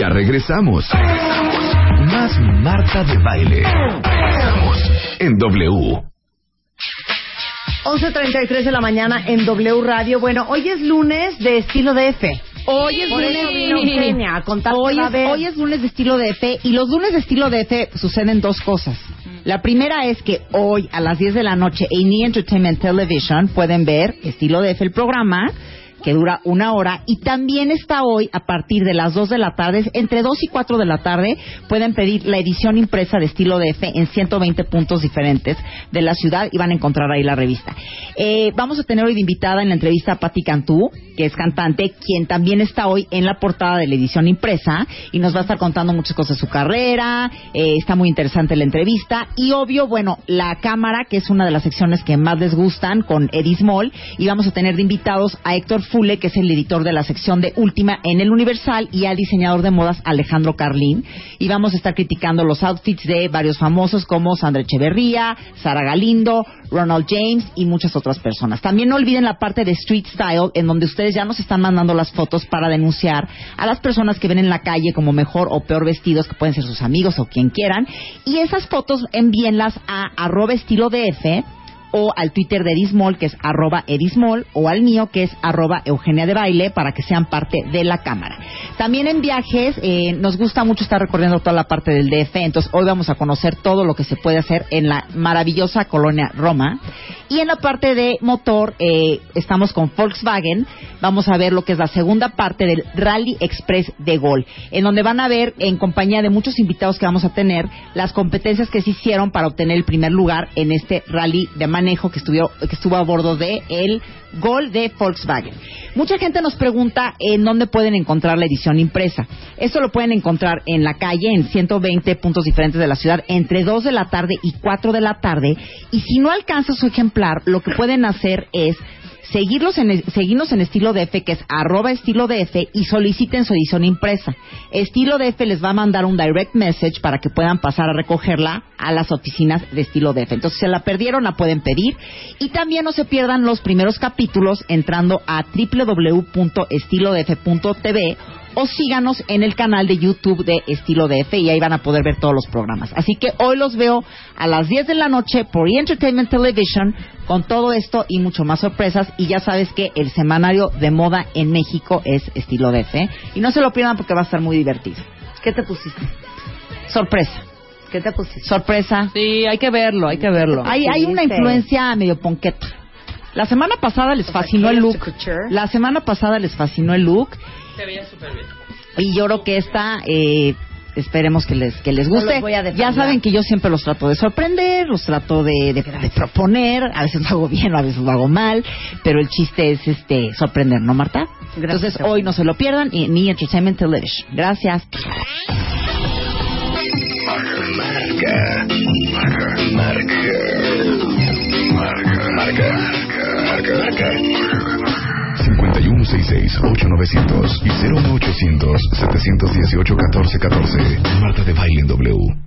Ya regresamos. Más Marta de Baile. En W. 11.33 de la mañana en W Radio. Bueno, hoy es lunes de estilo DF. Hoy es Por lunes eso vino Eugenia a contar hoy, otra es, vez. hoy es lunes de estilo DF y los lunes de estilo DF suceden dos cosas. La primera es que hoy a las 10 de la noche en E! Entertainment Television pueden ver estilo DF el programa que dura una hora y también está hoy a partir de las 2 de la tarde, entre 2 y 4 de la tarde pueden pedir la edición impresa de estilo DF en 120 puntos diferentes de la ciudad y van a encontrar ahí la revista. Eh, vamos a tener hoy de invitada en la entrevista a Patti Cantú, que es cantante, quien también está hoy en la portada de la edición impresa y nos va a estar contando muchas cosas de su carrera, eh, está muy interesante la entrevista y obvio, bueno, la cámara, que es una de las secciones que más les gustan con Eddie Small y vamos a tener de invitados a Héctor Fule, que es el editor de la sección de Última en el Universal y al diseñador de modas Alejandro Carlín y vamos a estar criticando los outfits de varios famosos como Sandra Echeverría, Sara Galindo, Ronald James y muchas otras personas. También no olviden la parte de Street Style, en donde ustedes ya nos están mandando las fotos para denunciar a las personas que ven en la calle como mejor o peor vestidos, que pueden ser sus amigos o quien quieran. Y esas fotos envíenlas a arroba estilo DF o al Twitter de Edismol, que es arroba Edismol, o al mío, que es arroba Eugenia de Baile, para que sean parte de la cámara. También en viajes, eh, nos gusta mucho estar recorriendo toda la parte del DF, entonces hoy vamos a conocer todo lo que se puede hacer en la maravillosa colonia Roma. Y en la parte de motor, eh, estamos con Volkswagen, vamos a ver lo que es la segunda parte del Rally Express de Gol, en donde van a ver, en compañía de muchos invitados que vamos a tener, las competencias que se hicieron para obtener el primer lugar en este rally de manejo que estuvo, que estuvo a bordo de el Gol de Volkswagen. Mucha gente nos pregunta en dónde pueden encontrar la edición impresa. Esto lo pueden encontrar en la calle, en 120 puntos diferentes de la ciudad, entre 2 de la tarde y 4 de la tarde. Y si no alcanza su ejemplar, lo que pueden hacer es seguirlos en, seguirnos en estilo DF, que es arroba estilo DF, y soliciten su edición impresa. Estilo DF les va a mandar un direct message para que puedan pasar a recogerla a las oficinas de estilo DF. Entonces, si se la perdieron, la pueden pedir. Y también no se pierdan los primeros capítulos entrando a www.estilodf.tv o síganos en el canal de YouTube de Estilo DF y ahí van a poder ver todos los programas. Así que hoy los veo a las 10 de la noche por E! Entertainment Television con todo esto y mucho más sorpresas. Y ya sabes que el semanario de moda en México es Estilo DF. Y no se lo pierdan porque va a estar muy divertido. ¿Qué te pusiste? Sorpresa. ¿Qué te pusiste? Sorpresa. Sí, hay que verlo, hay que verlo. Hay, hay una influencia medio ponqueta. La semana pasada les fascinó el look. La semana pasada les fascinó el look. Se veía súper bien. Y yo creo que esta, eh, esperemos que les, que les guste. ya saben que yo siempre los trato de sorprender, los trato de, de- de proponer. A veces lo hago bien, a veces lo hago mal. Pero el chiste es este sorprender, ¿no, Marta? Gracias, Entonces hoy no se lo pierdan y ni Entertainment Television. Gracias. Marca. Marca. Marca. Marca. 5166-8900 y 01800-718-1414. Marta de Baile en W.